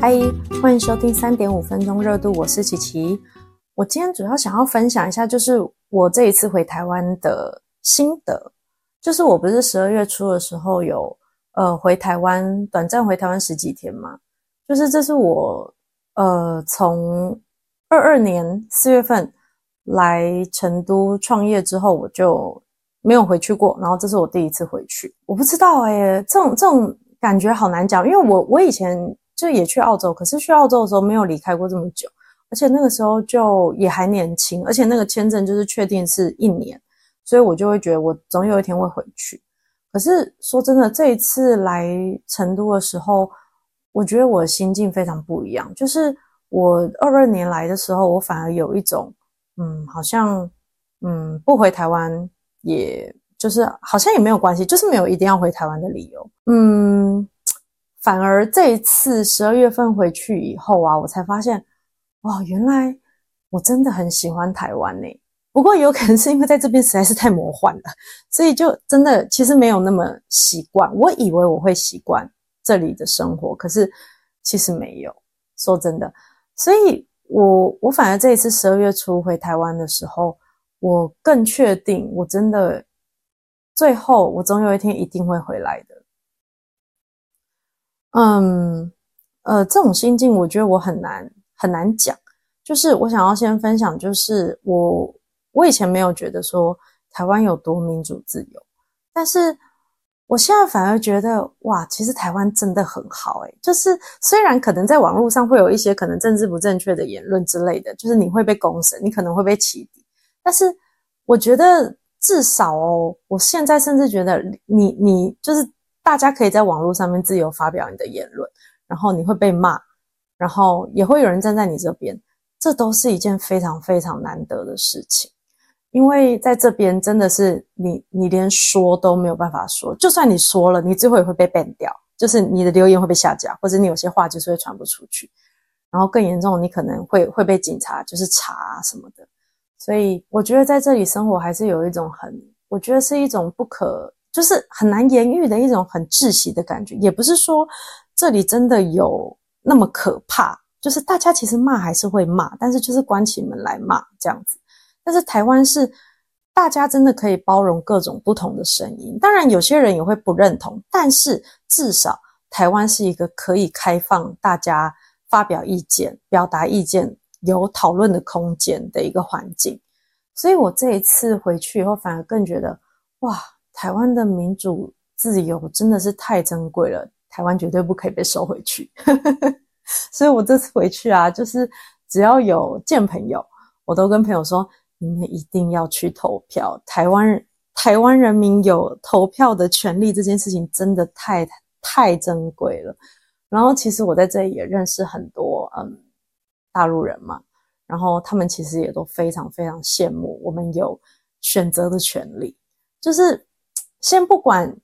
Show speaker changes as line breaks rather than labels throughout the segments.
嗨，欢迎收听三点五分钟热度，我是琪琪。我今天主要想要分享一下，就是我这一次回台湾的心得。就是我不是十二月初的时候有呃回台湾短暂回台湾十几天嘛？就是这是我呃从二二年四月份来成都创业之后，我就没有回去过。然后这是我第一次回去，我不知道哎，这种这种感觉好难讲，因为我我以前就也去澳洲，可是去澳洲的时候没有离开过这么久。而且那个时候就也还年轻，而且那个签证就是确定是一年，所以我就会觉得我总有一天会回去。可是说真的，这一次来成都的时候，我觉得我的心境非常不一样。就是我二二年来的时候，我反而有一种，嗯，好像，嗯，不回台湾，也就是好像也没有关系，就是没有一定要回台湾的理由。嗯，反而这一次十二月份回去以后啊，我才发现。哇，原来我真的很喜欢台湾呢。不过有可能是因为在这边实在是太魔幻了，所以就真的其实没有那么习惯。我以为我会习惯这里的生活，可是其实没有。说真的，所以我我反而这一次十二月初回台湾的时候，我更确定我真的最后我总有一天一定会回来的。嗯，呃，这种心境我觉得我很难。很难讲，就是我想要先分享，就是我我以前没有觉得说台湾有多民主自由，但是我现在反而觉得哇，其实台湾真的很好诶，就是虽然可能在网络上会有一些可能政治不正确的言论之类的，就是你会被公审，你可能会被起底，但是我觉得至少哦，我现在甚至觉得你你就是大家可以在网络上面自由发表你的言论，然后你会被骂。然后也会有人站在你这边，这都是一件非常非常难得的事情，因为在这边真的是你你连说都没有办法说，就算你说了，你最后也会被 ban 掉，就是你的留言会被下架，或者你有些话就是会传不出去，然后更严重，你可能会会被警察就是查什么的。所以我觉得在这里生活还是有一种很，我觉得是一种不可，就是很难言喻的一种很窒息的感觉，也不是说这里真的有。那么可怕，就是大家其实骂还是会骂，但是就是关起门来骂这样子。但是台湾是大家真的可以包容各种不同的声音，当然有些人也会不认同，但是至少台湾是一个可以开放大家发表意见、表达意见、有讨论的空间的一个环境。所以我这一次回去以后，反而更觉得哇，台湾的民主自由真的是太珍贵了。台湾绝对不可以被收回去，所以我这次回去啊，就是只要有见朋友，我都跟朋友说，你们一定要去投票。台湾台湾人民有投票的权利，这件事情真的太太珍贵了。然后其实我在这里也认识很多嗯大陆人嘛，然后他们其实也都非常非常羡慕我们有选择的权利，就是先不管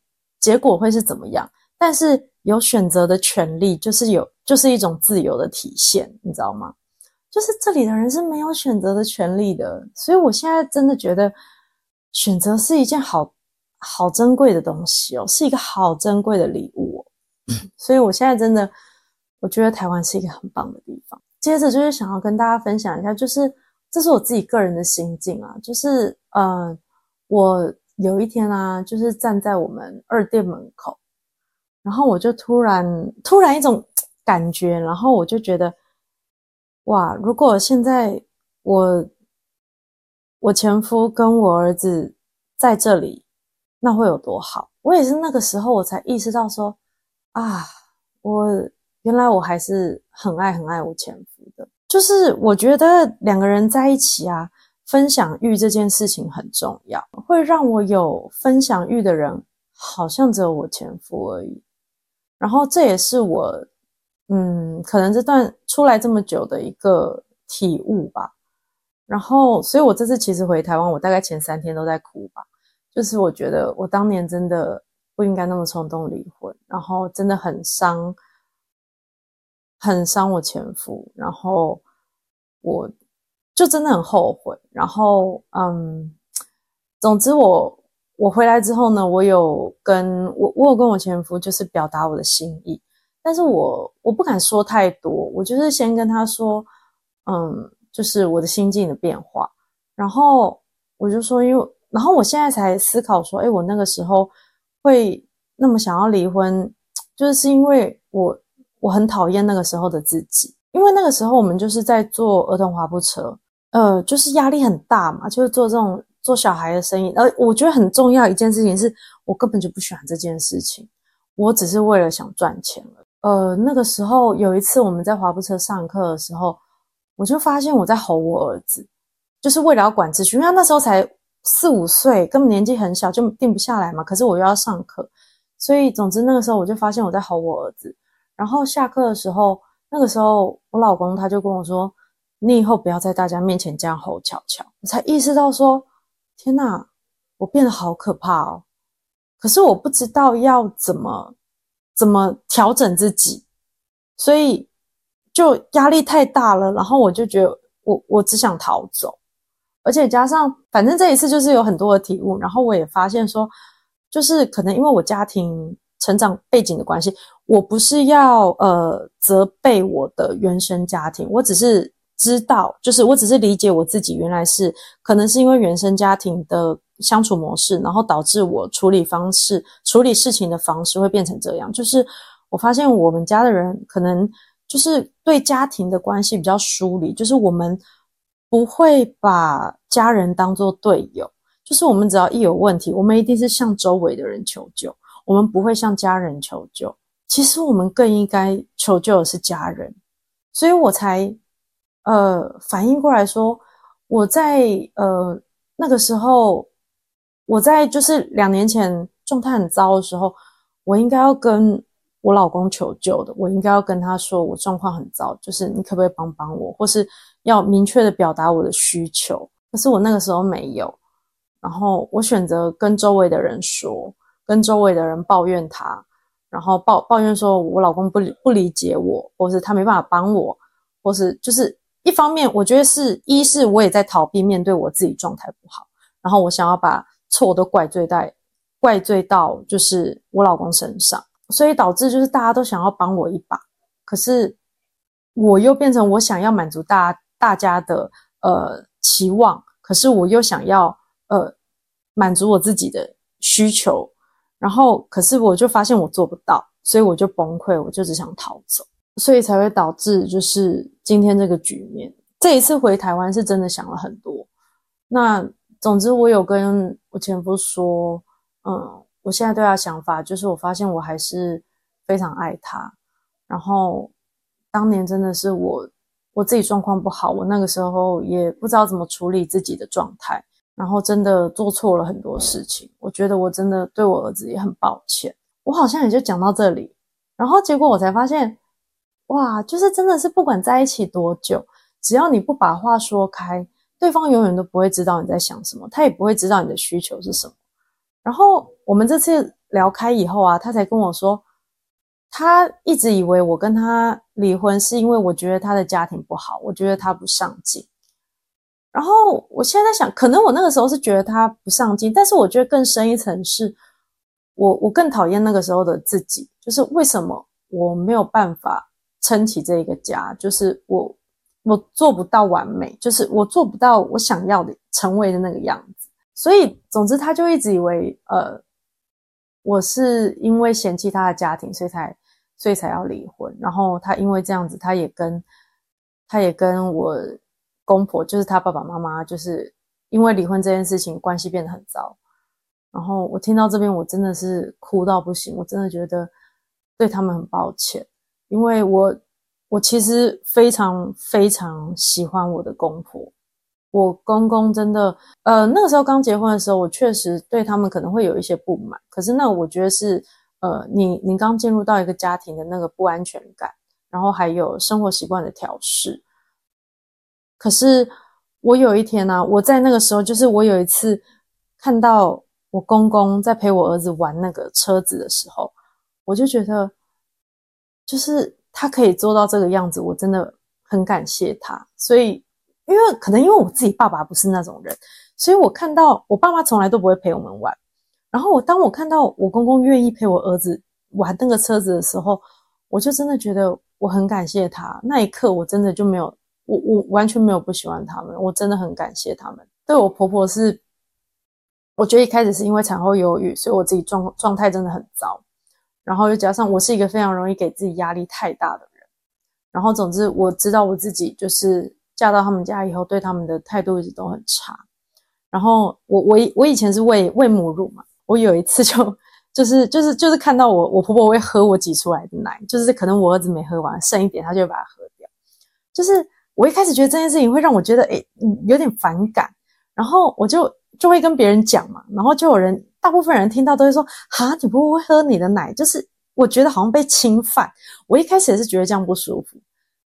结果会是怎么样，但是。有选择的权利，就是有，就是一种自由的体现，你知道吗？就是这里的人是没有选择的权利的，所以我现在真的觉得，选择是一件好好珍贵的东西哦，是一个好珍贵的礼物哦。所以我现在真的，我觉得台湾是一个很棒的地方。接着就是想要跟大家分享一下，就是这是我自己个人的心境啊，就是呃，我有一天啊，就是站在我们二店门口。然后我就突然突然一种感觉，然后我就觉得，哇！如果现在我我前夫跟我儿子在这里，那会有多好？我也是那个时候我才意识到说，啊，我原来我还是很爱很爱我前夫的。就是我觉得两个人在一起啊，分享欲这件事情很重要，会让我有分享欲的人，好像只有我前夫而已。然后这也是我，嗯，可能这段出来这么久的一个体悟吧。然后，所以我这次其实回台湾，我大概前三天都在哭吧。就是我觉得我当年真的不应该那么冲动离婚，然后真的很伤，很伤我前夫。然后我就真的很后悔。然后，嗯，总之我。我回来之后呢，我有跟我我有跟我前夫就是表达我的心意，但是我我不敢说太多，我就是先跟他说，嗯，就是我的心境的变化，然后我就说，因为，然后我现在才思考说，哎，我那个时候会那么想要离婚，就是是因为我我很讨厌那个时候的自己，因为那个时候我们就是在做儿童滑步车，呃，就是压力很大嘛，就是做这种做小孩的生意，呃，我觉得很重要一件事情是我根本就不喜欢这件事情，我只是为了想赚钱了。呃，那个时候有一次我们在滑步车上课的时候，我就发现我在吼我儿子，就是为了要管秩序，因为他那时候才四五岁，根本年纪很小，就定不下来嘛。可是我又要上课，所以总之那个时候我就发现我在吼我儿子。然后下课的时候，那个时候我老公他就跟我说：“你以后不要在大家面前这样吼巧巧。”我才意识到说：“天哪，我变得好可怕哦！”可是我不知道要怎么。怎么调整自己？所以就压力太大了，然后我就觉得我我只想逃走，而且加上反正这一次就是有很多的体悟，然后我也发现说，就是可能因为我家庭成长背景的关系，我不是要呃责备我的原生家庭，我只是知道，就是我只是理解我自己原来是可能是因为原生家庭的。相处模式，然后导致我处理方式、处理事情的方式会变成这样。就是我发现我们家的人可能就是对家庭的关系比较疏离，就是我们不会把家人当做队友，就是我们只要一有问题，我们一定是向周围的人求救，我们不会向家人求救。其实我们更应该求救的是家人，所以我才呃反应过来说，我在呃那个时候。我在就是两年前状态很糟的时候，我应该要跟我老公求救的，我应该要跟他说我状况很糟，就是你可不可以帮帮我，或是要明确的表达我的需求。可是我那个时候没有，然后我选择跟周围的人说，跟周围的人抱怨他，然后抱抱怨说我老公不理不理解我，或是他没办法帮我，或是就是一方面，我觉得是一是我也在逃避面对我自己状态不好，然后我想要把。错都怪罪在怪罪到就是我老公身上，所以导致就是大家都想要帮我一把，可是我又变成我想要满足大大家的呃期望，可是我又想要呃满足我自己的需求，然后可是我就发现我做不到，所以我就崩溃，我就只想逃走，所以才会导致就是今天这个局面。这一次回台湾是真的想了很多，那。总之，我有跟我前夫说，嗯，我现在对他想法就是，我发现我还是非常爱他。然后，当年真的是我我自己状况不好，我那个时候也不知道怎么处理自己的状态，然后真的做错了很多事情。我觉得我真的对我儿子也很抱歉。我好像也就讲到这里，然后结果我才发现，哇，就是真的是不管在一起多久，只要你不把话说开。对方永远都不会知道你在想什么，他也不会知道你的需求是什么。然后我们这次聊开以后啊，他才跟我说，他一直以为我跟他离婚是因为我觉得他的家庭不好，我觉得他不上进。然后我现在在想，可能我那个时候是觉得他不上进，但是我觉得更深一层是，我我更讨厌那个时候的自己，就是为什么我没有办法撑起这一个家，就是我。我做不到完美，就是我做不到我想要的成为的那个样子。所以，总之，他就一直以为，呃，我是因为嫌弃他的家庭，所以才，所以才要离婚。然后他因为这样子，他也跟，他也跟我公婆，就是他爸爸妈妈，就是因为离婚这件事情，关系变得很糟。然后我听到这边，我真的是哭到不行，我真的觉得对他们很抱歉，因为我。我其实非常非常喜欢我的公婆，我公公真的，呃，那个时候刚结婚的时候，我确实对他们可能会有一些不满。可是那我觉得是，呃，你你刚进入到一个家庭的那个不安全感，然后还有生活习惯的调试。可是我有一天呢，我在那个时候，就是我有一次看到我公公在陪我儿子玩那个车子的时候，我就觉得，就是。他可以做到这个样子，我真的很感谢他。所以，因为可能因为我自己爸爸不是那种人，所以我看到我爸妈从来都不会陪我们玩。然后我当我看到我公公愿意陪我儿子玩那个车子的时候，我就真的觉得我很感谢他。那一刻我真的就没有，我我完全没有不喜欢他们，我真的很感谢他们。对我婆婆是，我觉得一开始是因为产后忧郁，所以我自己状状态真的很糟。然后又加上我是一个非常容易给自己压力太大的人。然后总之我知道我自己就是嫁到他们家以后，对他们的态度一直都很差。然后我我我以前是喂喂母乳嘛，我有一次就。就是就是就是看到我我婆婆会喝我挤出来的奶，就是可能我儿子没喝完剩一点，她就会把它喝掉。就是我一开始觉得这件事情会让我觉得诶有点反感，然后我就就会跟别人讲嘛，然后就有人大部分人听到都会说哈，你婆婆会喝你的奶，就是我觉得好像被侵犯。我一开始也是觉得这样不舒服，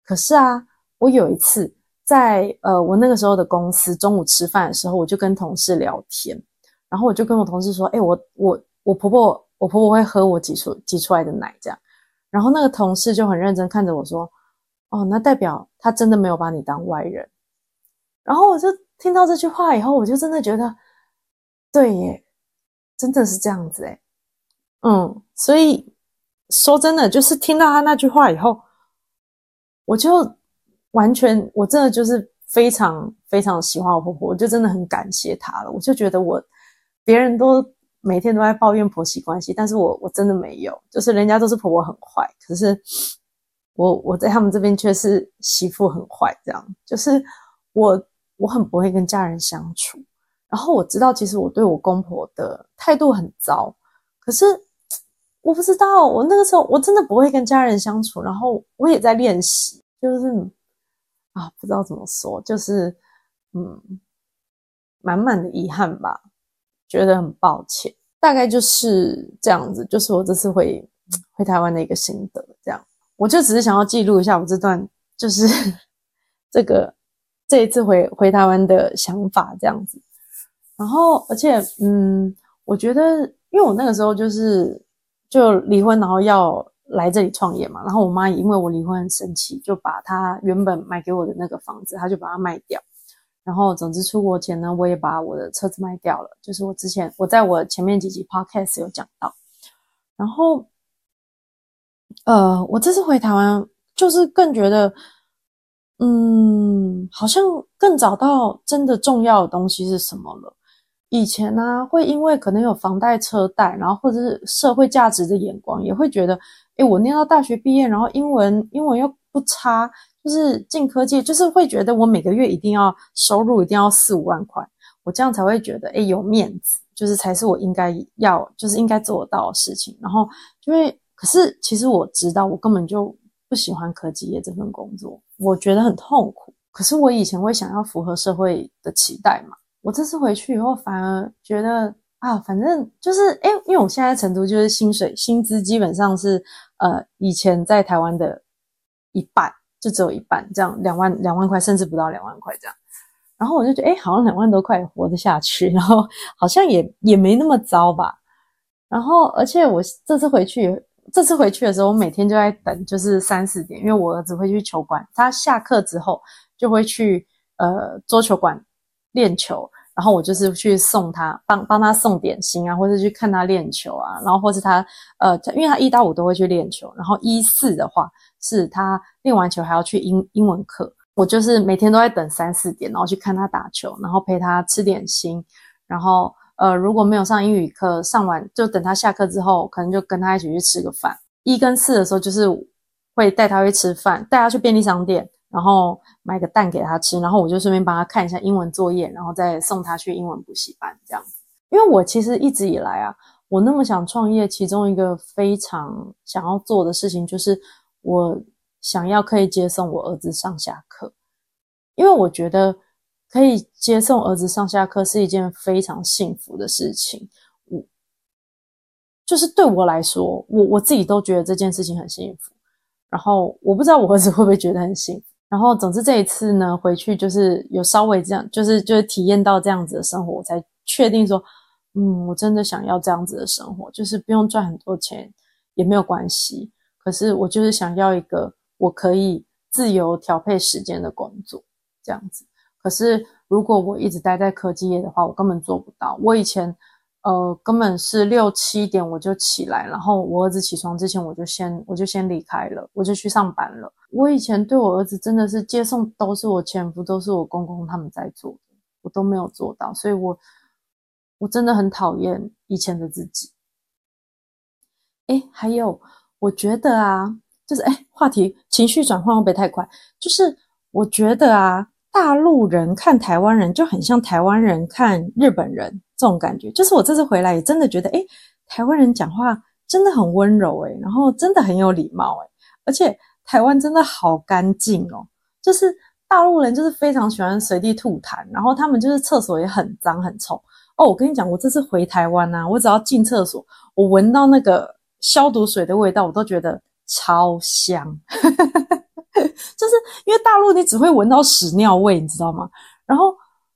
可是啊，我有一次在呃我那个时候的公司中午吃饭的时候，我就跟同事聊天，然后我就跟我同事说，哎我我。我婆婆，我婆婆会喝我挤出挤出来的奶，这样。然后那个同事就很认真看着我说：“哦，那代表他真的没有把你当外人。”然后我就听到这句话以后，我就真的觉得，对耶，真的是这样子诶嗯，所以说真的，就是听到他那句话以后，我就完全，我真的就是非常非常喜欢我婆婆，我就真的很感谢她了。我就觉得我别人都。每天都在抱怨婆媳关系，但是我我真的没有，就是人家都是婆婆很坏，可是我我在他们这边却是媳妇很坏，这样就是我我很不会跟家人相处，然后我知道其实我对我公婆的态度很糟，可是我不知道我那个时候我真的不会跟家人相处，然后我也在练习，就是啊不知道怎么说，就是嗯满满的遗憾吧。觉得很抱歉，大概就是这样子，就是我这次回 回台湾的一个心得。这样，我就只是想要记录一下我这段，就是 这个这一次回回台湾的想法这样子。然后，而且，嗯，我觉得，因为我那个时候就是就离婚，然后要来这里创业嘛。然后我妈因为我离婚很生气，就把她原本买给我的那个房子，她就把它卖掉。然后，总之出国前呢，我也把我的车子卖掉了。就是我之前我在我前面几集 podcast 有讲到。然后，呃，我这次回台湾，就是更觉得，嗯，好像更找到真的重要的东西是什么了。以前呢，会因为可能有房贷、车贷，然后或者是社会价值的眼光，也会觉得，诶，我念到大学毕业，然后英文英文又不差。就是进科技，就是会觉得我每个月一定要收入一定要四五万块，我这样才会觉得哎有面子，就是才是我应该要，就是应该做到的事情。然后就会，可是其实我知道我根本就不喜欢科技业这份工作，我觉得很痛苦。可是我以前会想要符合社会的期待嘛，我这次回去以后反而觉得啊，反正就是哎，因为我现在成都就是薪水薪资基本上是呃以前在台湾的一半。就只有一半，这样两万两万块，甚至不到两万块这样。然后我就觉得，哎，好像两万多块活得下去，然后好像也也没那么糟吧。然后，而且我这次回去，这次回去的时候，我每天就在等，就是三四点，因为我儿子会去球馆，他下课之后就会去呃桌球馆练球，然后我就是去送他，帮帮他送点心啊，或者去看他练球啊，然后或是他呃，因为他一到五都会去练球，然后一四的话。是他练完球还要去英英文课，我就是每天都在等三四点，然后去看他打球，然后陪他吃点心，然后呃如果没有上英语课，上完就等他下课之后，可能就跟他一起去吃个饭。一跟四的时候就是会带他去吃饭，带他去便利商店，然后买个蛋给他吃，然后我就顺便帮他看一下英文作业，然后再送他去英文补习班这样。因为我其实一直以来啊，我那么想创业，其中一个非常想要做的事情就是。我想要可以接送我儿子上下课，因为我觉得可以接送儿子上下课是一件非常幸福的事情。我就是对我来说，我我自己都觉得这件事情很幸福。然后我不知道我儿子会不会觉得很幸福。然后总之这一次呢，回去就是有稍微这样，就是就是体验到这样子的生活，我才确定说，嗯，我真的想要这样子的生活，就是不用赚很多钱也没有关系。可是我就是想要一个我可以自由调配时间的工作，这样子。可是如果我一直待在科技业的话，我根本做不到。我以前，呃，根本是六七点我就起来，然后我儿子起床之前，我就先我就先离开了，我就去上班了。我以前对我儿子真的是接送都是我前夫，都是我公公他们在做的，我都没有做到，所以我我真的很讨厌以前的自己。哎，还有，我觉得啊，就是哎，话题情绪转换会不会太快？就是我觉得啊，大陆人看台湾人就很像台湾人看日本人。这种感觉，就是我这次回来也真的觉得，哎，台湾人讲话真的很温柔，哎，然后真的很有礼貌，哎，而且台湾真的好干净哦，就是大陆人就是非常喜欢随地吐痰，然后他们就是厕所也很脏很臭哦。我跟你讲，我这次回台湾呐，我只要进厕所，我闻到那个消毒水的味道，我都觉得超香，就是因为大陆你只会闻到屎尿味，你知道吗？然后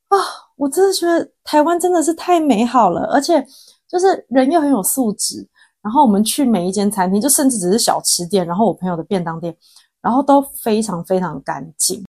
啊。我真的觉得台湾真的是太美好了，而且就是人又很有素质。然后我们去每一间餐厅，就甚至只是小吃店，然后我朋友的便当店，然后都非常非常干净。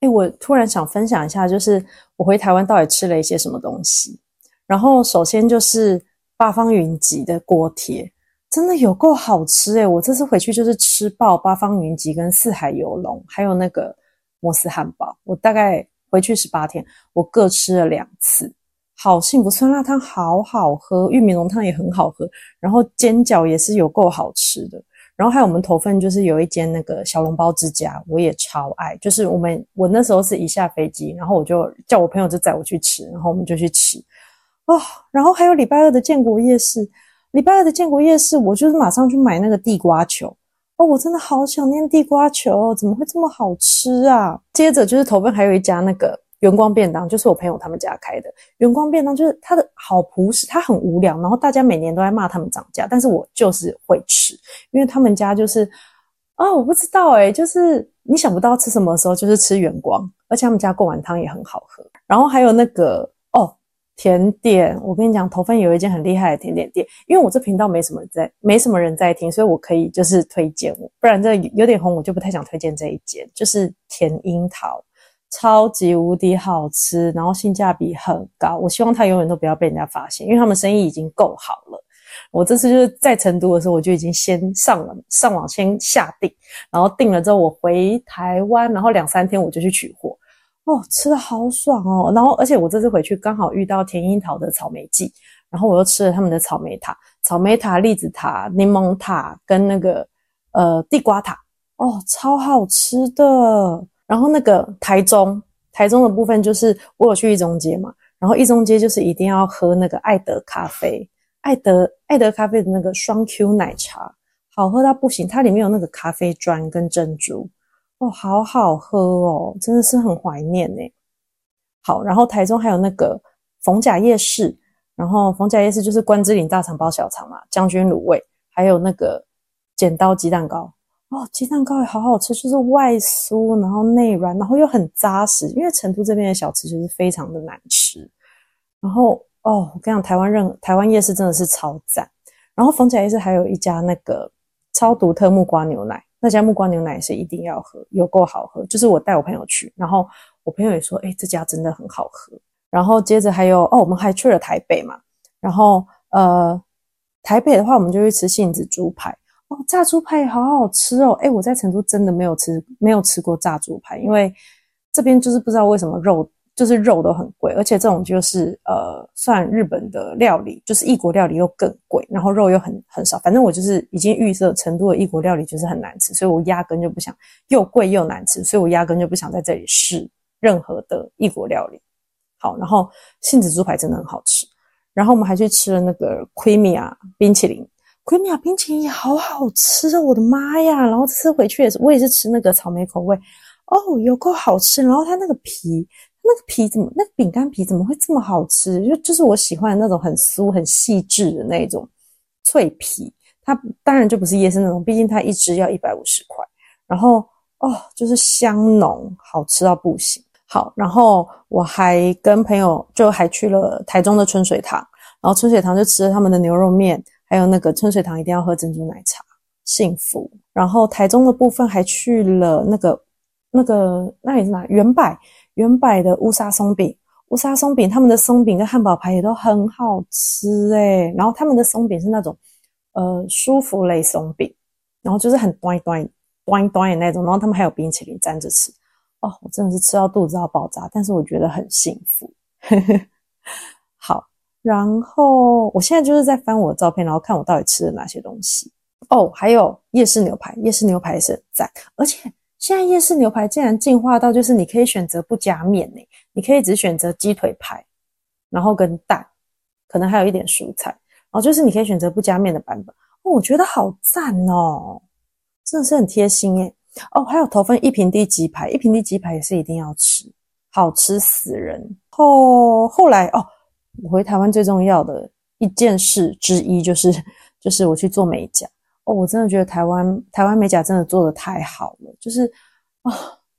哎，我突然想分享一下，就是我回台湾到底吃了一些什么东西。然后首先就是八方云集的锅贴，真的有够好吃诶我这次回去就是吃爆八方云集跟四海游龙，还有那个摩斯汉堡，我大概。回去十八天，我各吃了两次，好幸福！酸辣汤好好喝，玉米浓汤也很好喝，然后煎饺也是有够好吃的。然后还有我们头份就是有一间那个小笼包之家，我也超爱。就是我们我那时候是一下飞机，然后我就叫我朋友就载我去吃，然后我们就去吃哦。然后还有礼拜二的建国夜市，礼拜二的建国夜市，我就是马上去买那个地瓜球。哦，我真的好想念地瓜球，怎么会这么好吃啊？接着就是头份还有一家那个圆光便当，就是我朋友他们家开的圆光便当，就是它的好朴实，它很无聊，然后大家每年都在骂他们涨价，但是我就是会吃，因为他们家就是啊，我不知道哎，就是你想不到吃什么的时候，就是吃圆光，而且他们家贡丸汤也很好喝，然后还有那个。甜点，我跟你讲，头份有一间很厉害的甜点店，因为我这频道没什么在，没什么人在听，所以我可以就是推荐我，不然这有点红，我就不太想推荐这一间，就是甜樱桃，超级无敌好吃，然后性价比很高，我希望它永远都不要被人家发现，因为他们生意已经够好了。我这次就是在成都的时候，我就已经先上了上网先下定，然后定了之后我回台湾，然后两三天我就去取货。哦，吃的好爽哦！然后，而且我这次回去刚好遇到甜樱桃的草莓季，然后我又吃了他们的草莓塔、草莓塔、栗子塔、柠檬塔跟那个呃地瓜塔，哦，超好吃的。然后那个台中，台中的部分就是我有去一中街嘛，然后一中街就是一定要喝那个爱德咖啡，爱德爱德咖啡的那个双 Q 奶茶，好喝到不行，它里面有那个咖啡砖跟珍珠。哦，好好喝哦，真的是很怀念呢。好，然后台中还有那个逢甲夜市，然后逢甲夜市就是关之琳大肠包小肠嘛，将军卤味，还有那个剪刀鸡蛋糕。哦，鸡蛋糕也好好吃，就是外酥，然后内软，然后又很扎实。因为成都这边的小吃就是非常的难吃。然后哦，我跟你讲，台湾任台湾夜市真的是超赞。然后逢甲夜市还有一家那个超独特木瓜牛奶。那家木瓜牛奶是一定要喝，有够好喝。就是我带我朋友去，然后我朋友也说，哎，这家真的很好喝。然后接着还有，哦，我们还去了台北嘛。然后呃，台北的话，我们就去吃杏子猪排。哦，炸猪排也好好吃哦。哎，我在成都真的没有吃，没有吃过炸猪排，因为这边就是不知道为什么肉。就是肉都很贵，而且这种就是呃，算日本的料理，就是异国料理又更贵，然后肉又很很少。反正我就是已经预设成都的异国料理就是很难吃，所以我压根就不想又贵又难吃，所以我压根就不想在这里试任何的异国料理。好，然后杏子猪排真的很好吃，然后我们还去吃了那个 Creamy 冰淇淋，Creamy 冰淇淋也好好吃哦，我的妈呀！然后吃回去也是，我也是吃那个草莓口味，哦，有够好吃，然后它那个皮。那个皮怎么？那个饼干皮怎么会这么好吃？就就是我喜欢的那种很酥、很细致的那种脆皮。它当然就不是夜市那种，毕竟它一只要一百五十块。然后哦，就是香浓，好吃到不行。好，然后我还跟朋友就还去了台中的春水堂，然后春水堂就吃了他们的牛肉面，还有那个春水堂一定要喝珍珠奶茶，幸福。然后台中的部分还去了那个那个那里是哪？原柏。原版的乌沙松饼，乌沙松饼，他们的松饼跟汉堡排也都很好吃诶然后他们的松饼是那种呃舒芙蕾松饼，然后就是很端端端端的那种，然后他们还有冰淇淋沾着吃。哦，我真的是吃到肚子要爆炸，但是我觉得很幸福。好，然后我现在就是在翻我的照片，然后看我到底吃了哪些东西。哦，还有夜市牛排，夜市牛排是很赞，而且。现在夜市牛排竟然进化到，就是你可以选择不加面呢，你可以只选择鸡腿排，然后跟蛋，可能还有一点蔬菜，然后就是你可以选择不加面的版本。哦，我觉得好赞哦，真的是很贴心诶哦，还有头份一平地鸡排，一平地鸡排也是一定要吃，好吃死人。后后来哦，我回台湾最重要的一件事之一就是，就是我去做美甲。哦，我真的觉得台湾台湾美甲真的做的太好了，就是啊，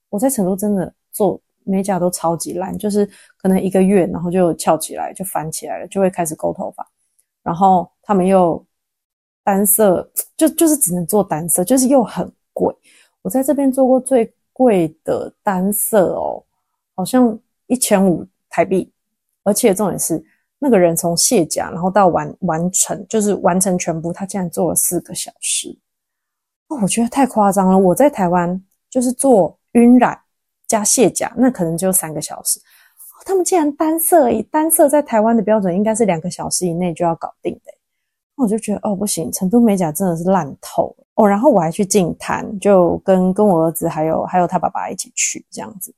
我在成都真的做美甲都超级烂，就是可能一个月，然后就翘起来，就翻起来了，就会开始勾头发，然后他们又单色，就就是只能做单色，就是又很贵。我在这边做过最贵的单色哦，好像一千五台币，而且重点是。那个人从卸甲，然后到完完成，就是完成全部，他竟然做了四个小时哦！我觉得太夸张了。我在台湾就是做晕染加卸甲，那可能就三个小时，他们竟然单色，以单色在台湾的标准应该是两个小时以内就要搞定的。那我就觉得哦，不行，成都美甲真的是烂透了哦。然后我还去净滩，就跟跟我儿子还有还有他爸爸一起去这样子。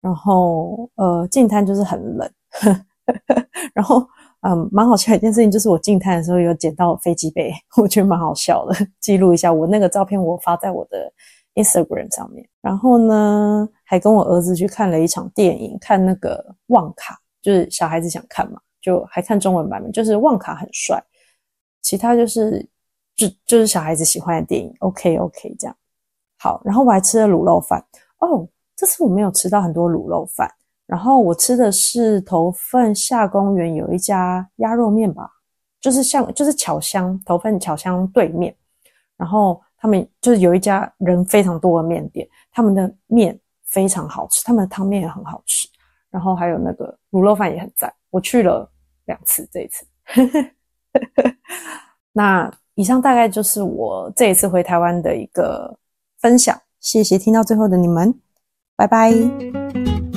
然后呃，净滩就是很冷。然后，嗯，蛮好笑的一件事情，就是我静态的时候有捡到飞机杯，我觉得蛮好笑的，记录一下。我那个照片我发在我的 Instagram 上面。然后呢，还跟我儿子去看了一场电影，看那个《旺卡》，就是小孩子想看嘛，就还看中文版本，就是《旺卡》很帅，其他就是就就是小孩子喜欢的电影。OK OK，这样好。然后我还吃了卤肉饭哦，这次我没有吃到很多卤肉饭。然后我吃的是头份下公园有一家鸭肉面吧，就是像就是巧香头份巧香对面，然后他们就是有一家人非常多的面店，他们的面非常好吃，他们的汤面也很好吃，然后还有那个卤肉饭也很赞，我去了两次这一次。那以上大概就是我这一次回台湾的一个分享，谢谢听到最后的你们，拜拜。